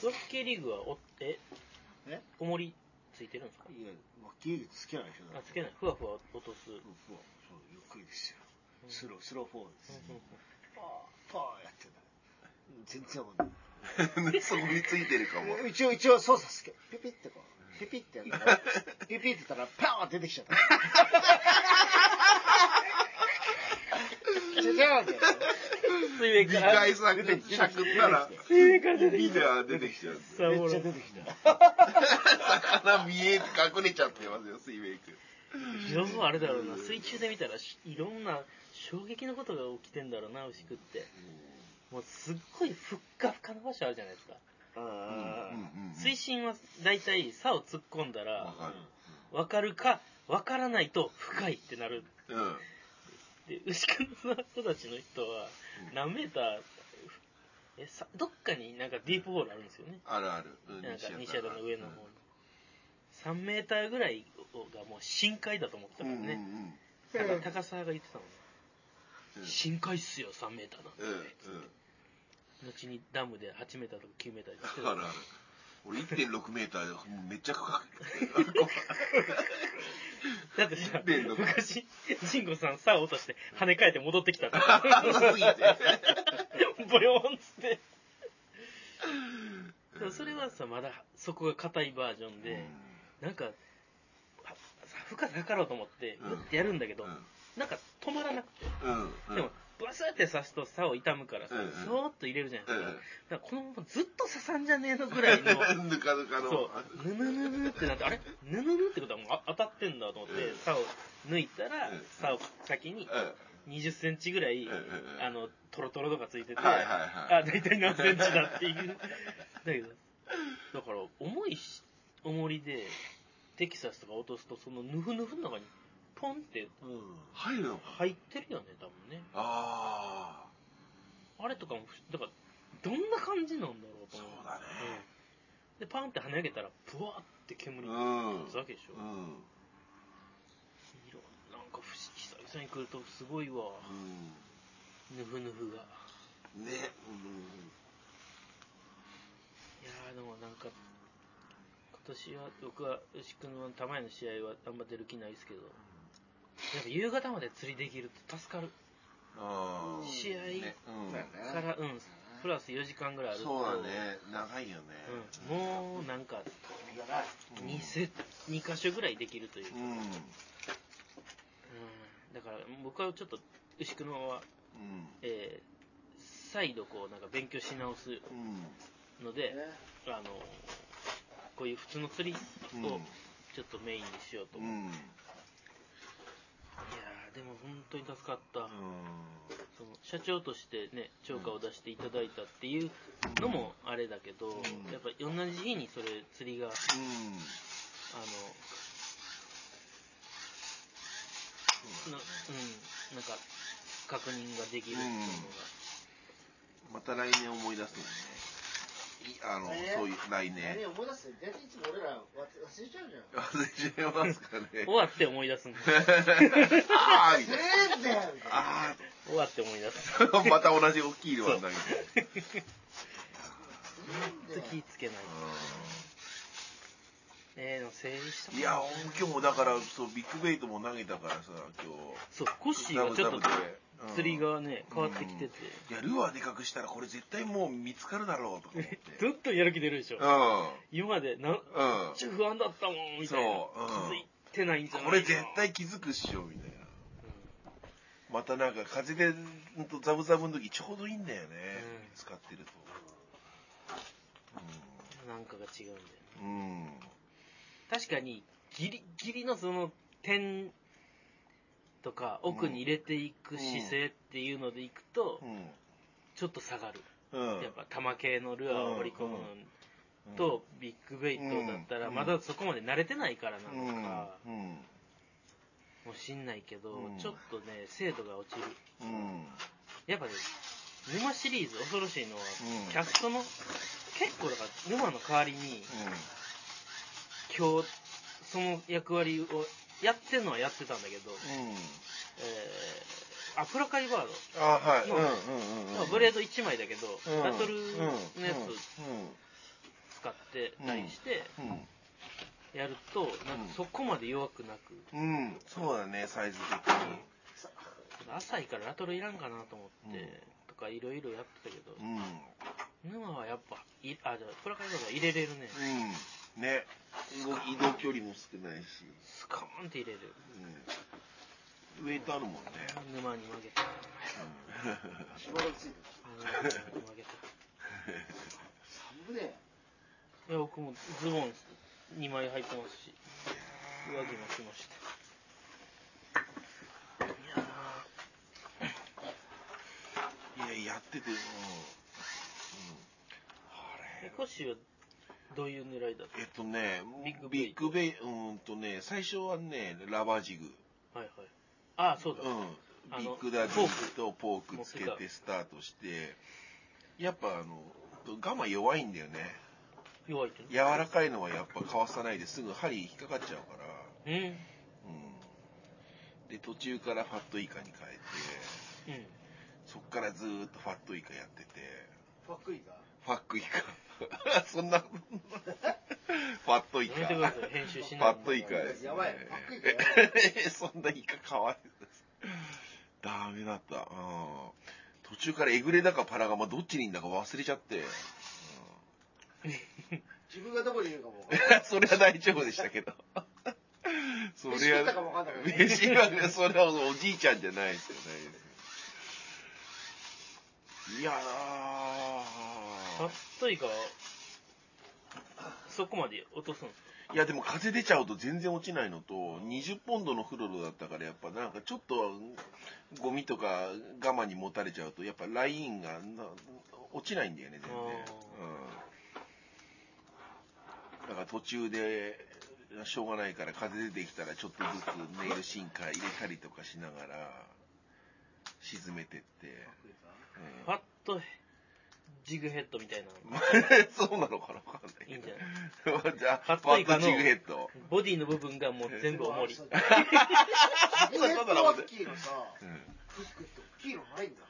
ワッキーリーグはおえ
え
重りついてるんですか
いやワッキーリーグつけないでしょ
あつけないふわふわ落とす、
そうそうそうゆっくりですよ
うん
スロースローフォーです、
うんうん
パーパーやってた全然わかんない
そこについてるかも。
一応一応操作すけピピってこうピピってやったらピピってたらパーン出てきちゃったじゃじゃーんって
水面
二
から
回さ、しゃくったら、
水面から出て
ビ
きた
デオ出てきちゃう。
さあ
めっちゃ出てきた
魚見えて隠れちゃってますよ、水面く
要すあれだろうな水中で見たらしいろんな衝撃のことが起きてんだろうな牛久って。もうすっごいふっかふかな場所あるじゃないですか。水深は大体竿突っ込んだ
わ
ら
かる。
分かるか分からないと深いってなる。
うん。
で牛久の人たちの人は何メーターえさどっかになんかディープホールあるんですよね。
あるある。うん
なんか
西
西宿の上の方に。
うん。
3メーターぐらいがもう深海だと思ってたからね、
うん
だから高沢が言ってたもんね、
うん
深海っすよ3メーターだって、
うんうん。
後にダムで8メーターとか9メーターで言って
うん。あるある。俺1.6メーターでめっちゃ深く。
だってさ
1.6
昔慎吾さん竿落として跳ね返って戻ってきたって。ボヨーンっつって。それはさまだそこが硬いバージョンで、なんかは負荷測ろうと思って
うん。
グッてやるんだけど、
うん
なんか止まらなくて、
うん。うん。
でもバスって刺すと竿痛むからさ、
うんうん
そーっと入れるじゃないですか,、
うん
だからこのままずっと刺さんじゃねえのぐらいの
ぬかぬかの。
そう、ぬぬぬぬってなって、あれ？ぬぬぬってことはもうあ当たってんだと思って
うん、
竿抜いたら
うん、
竿先に
うん。
20センチぐらい
うんうんうん、
あの、トロトロとかついてて、
はいはいはい
あ、大体何センチだっていう。だけど、だから、重いし、重りで、テキサスとか落とすと、そのヌフヌフの中に、ポンって
うん
入るの
入ってるよね、多分ね。
あ
あれとかも、だから、どんな感じなんだろうと思う。
そうだね
うんで、パンって跳ね上げたら、ブワーって煙
あ。
が
うん。
立つわけでしょ。
うん。
色なんか不思議久々に来るとすごいわヌフヌフが
うん。ね。
いやーでもなんか今年は僕は牛久の玉井の試合はあんま出る気ないですけどやっぱ夕方まで釣りできると助かる
ああ。
試合
ねうん
そうやね
からうんプラス4時間ぐらいあると
そうだね。長いよね。
うん、もうなんか
いやない
うん
2セ2箇所ぐらいできるという、うん、
うん。
だから僕はちょっと牛久のは、
うん。
えー再度こうなんか勉強し直す
うん。
ので、
ね
あのこういう普通の釣り
うん
をちょっとメインにしようと思う、い
うん。
やーでも本当に助かった、その社長としてね超過を出していただいたっていうのもあれだけど、
ん。
やっぱ同じ日にそれ釣りがあのなうんなんか確認ができるっていうのが、
また来年思い出すのね。いあの、
えー
そういう来
何
年。
思い出す大体いつも俺ら忘れちゃうじゃん。
忘れちゃいますかね。
終わって思い出すんだ
ああみたいな。
ええんだよみたいな。
あ
終わって思い出す。
あ、また同じ大きいのが投げて。
ずっと気ぃつけないえー、でも整理した
いや、今日もだから、そう、ビッグベイトも投げたからさ、今
そうコッシーがちょっと釣りがね変わってきてて、
日。いや、ルアーでかくしたらこれ絶対もう見つかるだろうとか思って。
ずっとやる気出るでしょ、
う
今までな
ん。うん。
ちゃ不安だったもんみたいな、
そううん
気づいてないんじゃない
これ絶対気づくっしょ、みたいな。またなんか風で、とザブザブの時ちょうどいいんだよね。
うん
使ってると。
うんなんかが違うんだよね
うん。うん。
確かにギリギリのその点とか奥に入れていく姿勢っていうのでいくと、
うん。
ちょっと下がる。
うん。
やっぱ玉系のルアーを織り込むのと、ビッグベイトだったら、
うん
まだそこまで慣れてないからな
うん、
のか、
うん。
もしんないけど、
うん
ちょっとね、精度が落ちる。
うん。
やっぱね、沼シリーズ恐ろしいのは、
うん
キャストの、結構だから、沼の代わりに、今日、その役割を、やってんのはやってたんだけど、
うん。
えー、あ、プラカリバード。
あ、はい。
ブレード1枚だけど、
うん
バトルのや
うん
つ使ってたりして、
うん。
やると、なんかそこまで弱くなく、
うん。うん。そうだね、サイズ的に。
浅いからラトルいらんかなと思って、
うん
とかいろいろやってたけど、
うん。
沼はやっぱ、いあ、じゃあプラカリバードは入れれるね。
うん。ね。動移動距離も少ないし。
スカーンって入れる。
うん。ウェイトあるもんね。
沼に負けた。
しばらくついてる
沼に負けた。
寒ね
いや、僕もズボン2枚履いてますし、上着も着ました。いや
いや、やってて、うん。うん。あれ
どういう狙いだった？
えっとね、
ビッグベイ
ビッグベイ、うーんとね、最初はね、ラバージグ。
はいはい。ああ、そうだ。
うん。ビッグダディとポークつけ
て
てスタートして、やっぱあの、ガマ弱いんだよね。
弱いってね。
柔らかいのはやっぱかわさないですぐ針引っかかっちゃうから。
うん。
うん。で、途中からファットイカに変えて、
うん。
そっからずーっとファットイカやってて、
ファックイか
ファックイカ。そんな、ファットイカ。
やめてください、編集し
フ
ない
ァットイカです、ね。
やばいファックイカや
そんなイカかわいいです。ダメだった。うん途中からエグレだかパラガマどっちにいんだか忘れちゃって。
自分がどこにいるかも分かん
うんそれは大丈夫でしたけど。そ
飯食ったかもわかんないからね
飯はね、それはおじいちゃんじゃないですよね。いや
フトイカは、そこまで落とすんですか？
ーいやでも風出ちゃうと全然落ちないのと、20ポンドのフロロだったからやっぱなんかちょっとゴミとか我慢に持たれちゃうとやっぱラインがな落ちないんだよね、全然。うん。だから途中で、しょうがないから風出てきたらちょっとずつネイルシンカー入れたりとかしながら沈めてって。
ファットジグヘッドみたいな。
う んそうなのかなわかんない
いいんじゃ
ない？じゃあ、
ファットイカの
ジグヘッド。
ボディの部分がもう全部重り。
ジグヘッドワッキーのさクって大きいのないんだね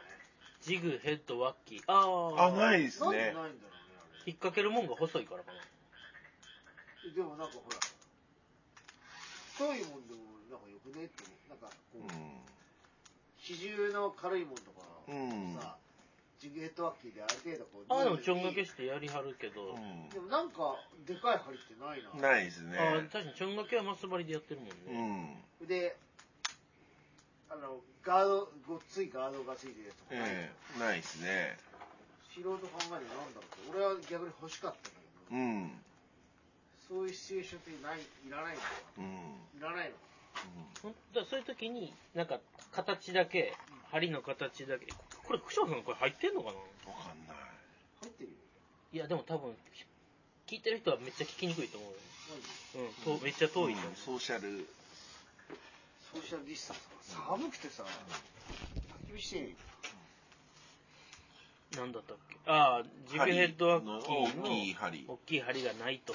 ジグヘッドワッキー。ああ。
あ、ないです
なんでない
ね
んだ。ろうね
引っ掛けるもんが細いからかな。
でもなんかほら太いもんでもなんかよくねってなんかこ
う
う比重の軽いもんとか
ん。うん。
さジグヘッドワッキーである程度こう
ああ、でもちょんがけしてやりはるけど。
でもなんかでかい針ってないな
うん。ないですね。
ああ、確かにちょんがけはマス張りでやってるもん
う
ね。
ん。
であのガードごっついガードがついてるやつとかない、
ええないですね。
素人考えるとなんだろうって俺は逆に欲しかったんだけど、
うん。
そういうシチュエーションってないいらないのか
うん。
ないらないのか
ほんだそういう時に、なんか、形だけ、針の形だけ、これ、クショウさんこれ入ってんのかな？
わかんない。
入ってるよ
いや、でも多分、聞いてる人はめっちゃ聞きにくいと思うよ。
何
うん、とめっちゃ遠いと思う
うん。ソーシャル。
ソーシャルディスタンスが寒くてさ焚き火してんよ
なんだったっけ？ああ、ジグヘッドワッキーの
大きい針。
大きい針がないと。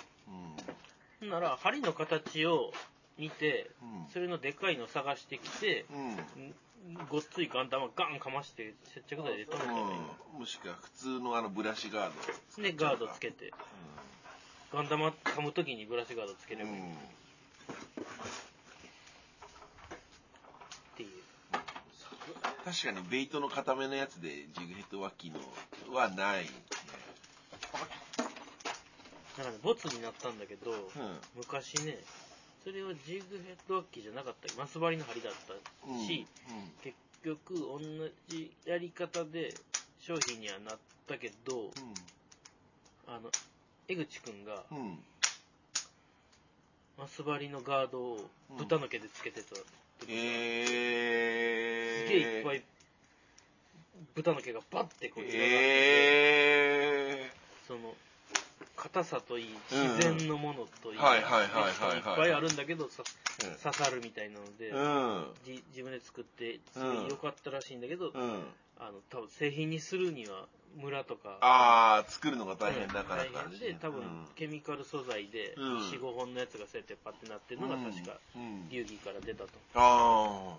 うん
なら、針の形を見て、
うん
それのでかいの探してきて、
うん。
んごっついガン玉ガンかまして接着剤で留めたらいい
うん、もしくは普通のあのブラシガード。
で、ガードつけて、ガン玉噛むときにブラシガードつければいいっ
うん。
ていう。
確かにベイトの固めのやつでジグヘッドワッキーのはない。
なんかね、ボツになったんだけど、
うん。
昔ね、それはジグヘッドワッキーじゃなかったマス張りの針だったし、結局同じやり方で商品にはなったけど、あの、江口くんが
うん。うん。
マス張りのガードを豚の毛でつけてた時が、
えー。
すげえいっぱい豚の毛がバッてこう、
え
その、硬さといい、自然のものといい、
はいはいはいはいはい。
いっぱいあるんだけど、さ
うん。
刺さるみたいなので、
うん。
じ自分で作って、すごい良かったらしいんだけど、
うん。
あの、多分製品にするには、村とか、
ああ、作るのが大変だから
大変で、多分、ケミカル素材で、
うん。
4、5本のやつがそうやってパッてなってるのが確か、
うん。
流儀から出たと。
あ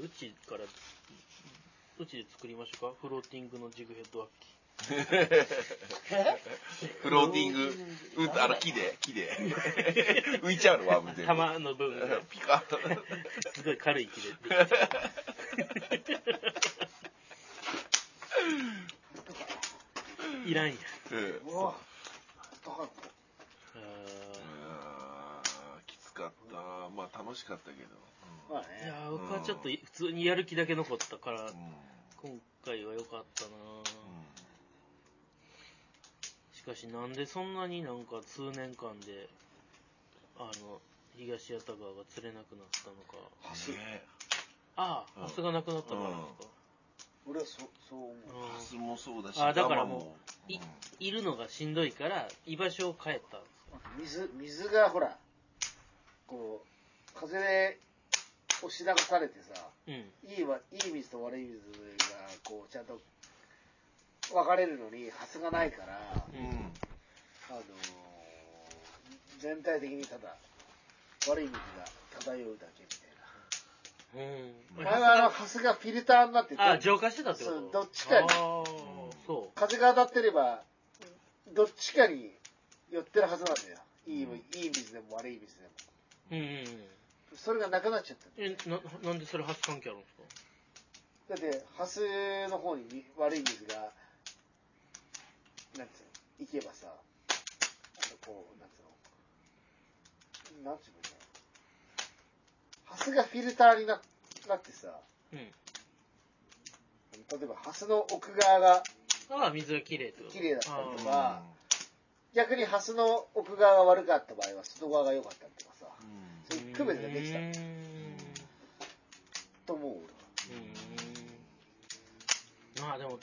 うちから、うちで作りましょうかフローティングのジグヘッドワッキ
あ。フローティング、う、あの、木で、木で。浮いちゃうの、ワーム全部。
玉の部分が
ピカ
すごい軽い木でいらんやん。
うん
うわ
きつかった。まあ、楽しかったけど。
まあね
ーいやー僕はちょっと普通にやる気だけ残ったから
うん、
今回は良かったなしかしなんでそんなになんか数年間で、あの、東八田川が釣れなくなったのか。
橋
ね。
ああ、
うん。
ハスがなくなったからですか。
俺はそそう思う。
うん。
ハスもそうだし、
あだからも。いいるのがしんどいから、居場所を変えたんですか。
水水がほらこう風で押し流されてさ
うん。
いいわいい水と悪い水がこうちゃんと分かれるのにハスがないから、
うん。
あのー全体的にただ悪い水が漂うだけみたい
うん。
な前はあのハスがフィルターになってて
あ、浄化してたってこと？
どっちかに風が当たってればどっちかに寄ってるはずなんだよいい,、いい水でも悪い水でも
う。うんうんうん。
それがなくなっちゃった
え、な、なんでそれハス関係あるんですか？
だって、ハスの方にみ悪い水が、なんつうの、行けばさ、こう、なんつうの、なんつうのかな。ハスがフィルターにななってさ、
うん。
例えばハスの奥側が
ああ、水が綺麗ってこと？
綺麗だったりと
あ
か、逆にハスの奥側が悪かった場合は外側が良かったりとか区別ができた
うーん
と思う俺は。
うーんまあでも、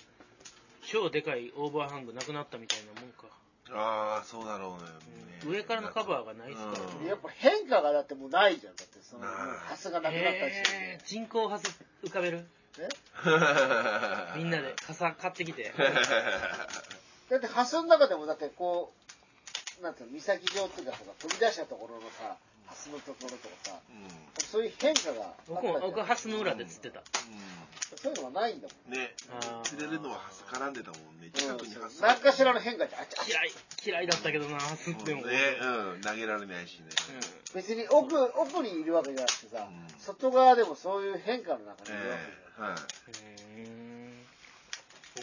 超でかいオーバーハングなくなったみたいなもんか。
ああ、そうだろうね。
うん上からのカバーがないっすから
うん
でやっぱ変化がだってもうないじゃん。だってその、もうハスがなくなったりして
へー人工ハス浮かべる？
え？
みんなで傘買ってきて。
だってハスの中でもだってこう、なんていうの、岬状っていうかさ、飛び出したところのさ、ハスのところとかさ、そういう変化があった
僕も、
じゃん
僕はハスの裏で釣ってた。
そういうのがないんだもん。
ね釣れるのはハス絡んでたもんね。近くにハス。
何かしらの変化じゃん。あちあち
嫌い、嫌いだったけどな、ハスっても。
ね、うん、投げられないしね。
別に奥、奥にいるわけじゃなくてさ、
うん
外側でもそういう変化の中にいるわけ
ええはい。
うーん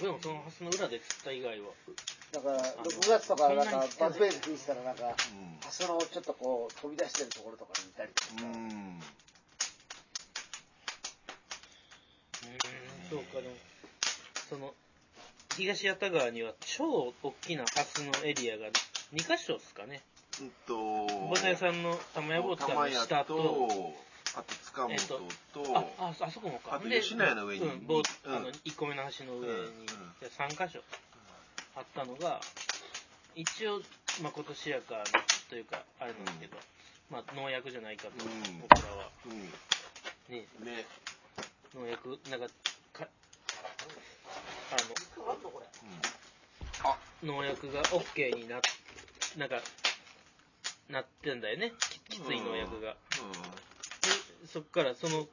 僕でもそのハスの裏で釣った以外は。
だから、6月とかなんか
そんなに来てない
バズベース吹いてたらなんか、
うん
ハスのちょっとこう飛び出してるところとかにいたりとかさ、
うん。
うーん、そうか、でも、その、東八田川には超大きなハスのエリアが2箇所ですかね。
うんと、
ボタヤさんの玉屋坊ちゃんの下と、
あと塚本
えっと
と、
あ、あ、あそこもか。
あと
で
吉野家の上に
うん、ボー
うん
あの、1個目の橋の上に、
うん
で3箇所あったのが、一応、まあ、今年やからというか、あれなんですけど、まあ、農薬じゃないかと、
うん
僕らは。
うん。
ね、
ね。
農薬、なんか、か、あ
あ、
の、農薬が OK にな、なんか、なってんだよね。ききつい農薬が。でそっから、その、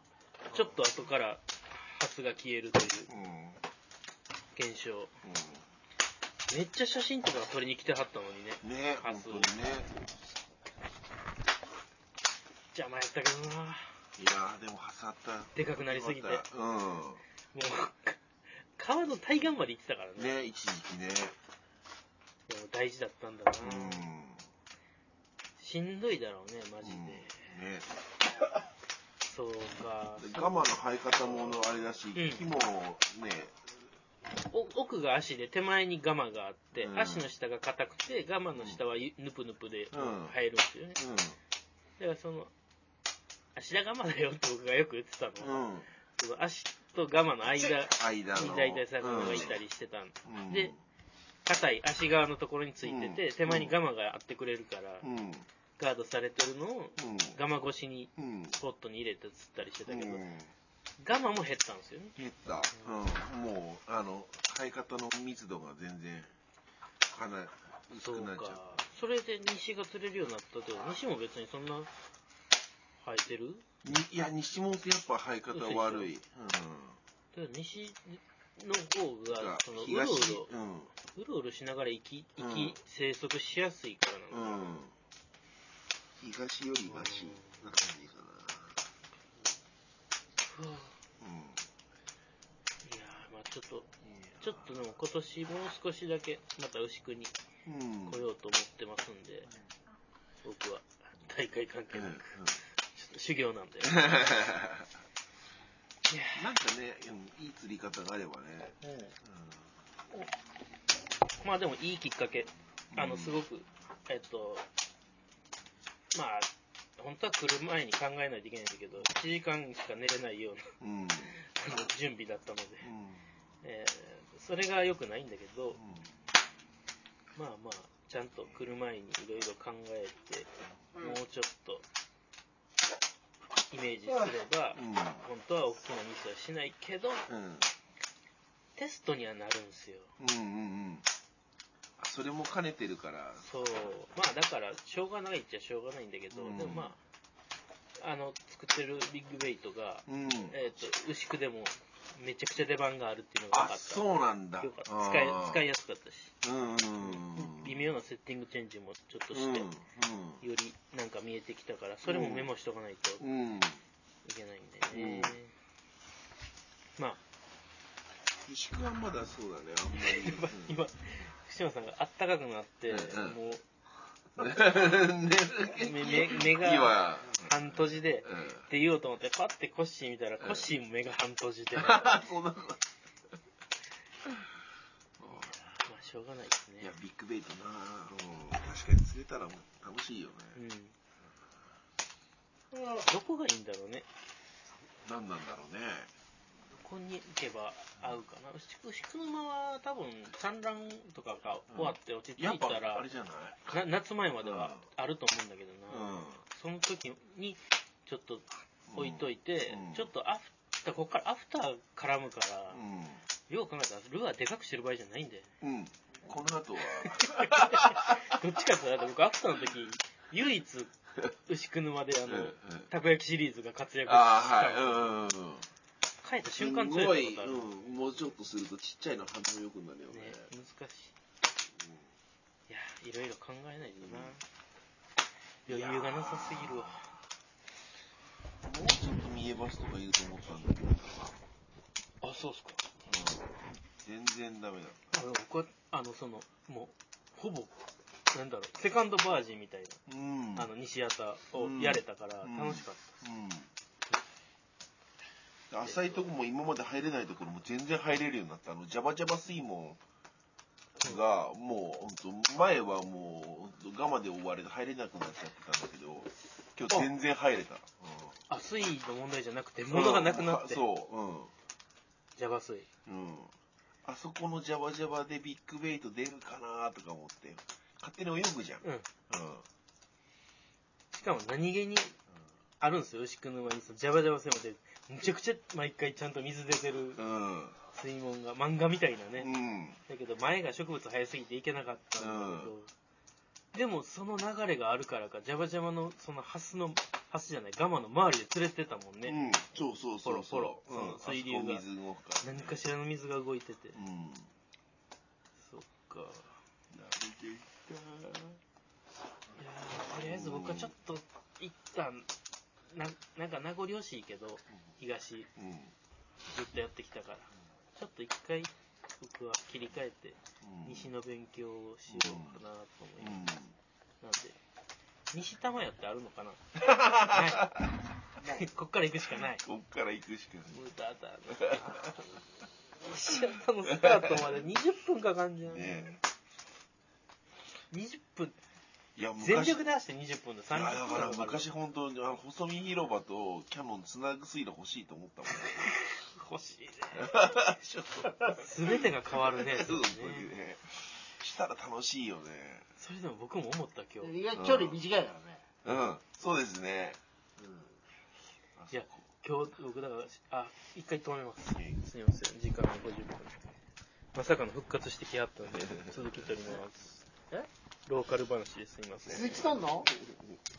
ちょっと後から、ハスが消えるという。現象。めっちゃ写真とか撮りに来てはったのにね。
うん。ね、にね。
邪魔やったけどな。
いやー、でもハスあった。
でかくなりすぎてもう、川の対岸まで行ってたから
うん。
ね。
ね、一時期ね。
でも大事だったんだな。
うん。
しんどいだろうね、マジで。
うんね。
そうか。
ガマの生え方もあれだし、
うん
木もね、
お奥が足で手前にガマがあって、
うん
足の下が硬くて、ガマの下はゆぬぷぬぷで
うん
生えるんですよね。だからその、芦田ガマだよって僕がよく言ってたのは、
うん。
その足とガマの間
間の。
に大体魚がいたりしてたん
うん。
で、硬い足側のところについてて、
うん
手前にガマがあってくれるから、
うん。
ガードされてるのを
うん。
ガマ越しに
うん。
ポットに入れて釣ったりしてたけど、
うん。
ガマも減ったんですよね。
減った。うん。もう、あの、生え方の密度が全然、かな、薄くなっちゃう。。
それで西が釣れるようになったけど、西も別にそんな生えてる？
にいや、西本ってやっぱ生え方悪い。
ただ西の方が
が、
そのうろう
東
ろ、
うん。
うろうろしながら生き、生
うん
き、生息しやすいからなのかな。
うん。東よりがし、な感じか
ふわ
な。
いやーまあちょっと、ちょっとでも今年もう少しだけまた牛久に
うん。うん。
来ようと思ってますんで、僕は大会関係
うん。
なく、ちょっと修行なんで。いや
なんかね、うんいい釣り方があればね。
まあでもいいきっかけ。あの、
うん
すごく、えっと、まあ、本当は来る前に考えないといけないんだけど、1時間しか寝れないような
うん。
準備だったので、
うん。
えーそれが良くないんだけど、まあまあ、ちゃんと来る前にいろいろ考えて、もうちょっと、イメージすれば、
うん。
本当は大きなミスはしないけど、
うん。
テストにはなるんですよ。
うん。うん。うん。あそれも兼ねてるから。
そう。まあだから、しょうがないっちゃしょうがないんだけど、
うん
でもまあ、あの、作ってるビッグベイトが、
うん。
えっ、と、牛久でもめちゃくちゃ出番があるっていうのが分
あ、
かった。
そうなんだ。
よかった。使い、使い
や
やすかったし、
うんうんうん。
微妙なセッティングチェンジもちょっと
うん。
して、
うん。
よりなんか見えてきたから、それもメモしとかないとい
うん。
けないんでね。まあ、
牛久はまだそうだね、あんまり。うん
今、福島さんがあったかくなって、
うん
もう、
ね
目目目が
今、
半閉じで、
うん
って言おうと思って、パッてコッシー見たら、コッシーも目が半閉じで、まあ、しょうがないですね
いや。、ビッグベイトなうん、確かに釣れたらもう楽しいよね。
うん。どこがいいんだろうね。
何なんだろうね。
どこに行けば合うかな。牛久牛久沼は多分産卵とかが終わって落ち着いたら、
あれじゃな
夏前まではあると思うんだけどな。
うん。
その時にちょっと置いといて、
うん
ちょっとアフター、ここからアフター絡むから、
う
よう考えたらルアーでかくしてる場合じゃないんで。
ん。うん。この後は、
どっちかっていうと、僕アフターの時、唯一、牛久沼であの、たこ焼きシリーズが活躍
ああ、
した
はい。うんうんうん。
帰った
す
瞬間釣
ごい。うん。もうちょっとするとちっちゃいの反応良くなるよね
ね。、難しい。いや、いろいろ考えないとな。余裕がなさすぎるわ。
もうちょっと見えバスとかいると思ったんだけど、
あ、そうっすか。
うん。全然ダメだ。
あの僕は、あの、その、もう、ほぼ、なんだろう、セカンドバージンみたい
うん。
な、あの、西畑をやれたから、
うん
楽しかった。
うん。浅いとこも今まで入れないところも全然入れるようになった。あの、ジャバジャバ水門が、もう、本当前はもう、ほんとガマで追われて入れなくなっちゃってたんだけど、今日全然入れた。
あ、水位の問題じゃなくて、物がなくなって、
そう、
ジャバ水。
うん。うん。あそこのジャバジャバでビッグベイト出るかなとか思って、勝手に泳ぐじゃん。
うん。
うん。
しかも何気に、あるんですよ、牛久沼に、そのジャバジャバ水門で、むちゃくちゃ毎回ちゃんと水出てる
うん。
水門が、漫画みたいな
う
ね。
ん。
だけど前が植物生えすぎていけなかったんだけど、でもその流れがあるからか、ジャバジャバのそのハスの、ハスじゃない、ガマの周りで釣れてたもんね。
うん。そうそうそうそう。
ポロポロ
うん。
そう水流が。何かしらの水が動いてて。
うん。
そっか。
慣れてきた？
いやーとりあえず僕はちょっと、一旦、な、なんか名残惜しいけど、東、ず
うん。
っとやってきたから、ちょっと一回、僕は切り替えて、
うん。
西の勉強をしようかなと思います。
うん。
なんで、西玉屋ってあるのかな？ない。こっから行くしかない。
こっから行くしかない。
無駄だな。西畑のスタートまで20分かかんじゃん。
ね
20分、
いや、
全
昔、
力で走って20分で30
いや、だ
分
から昔本当に、あの細見広場とキャノンつなぐ水路欲しいと思ったもん。
欲しいね。
ちょっと、
すべてが変わるね。そ
本
れね。
したら楽しいよね。
それでも僕も思った今日。
意外と距離短いからね。
うん、そうですね。
いや、今日僕だから、あ、一回止めます。すみません。時間が50分。まさかの復活してきはったので、続き取ります。
え？
ローカル話ですみません。
鈴木さんの？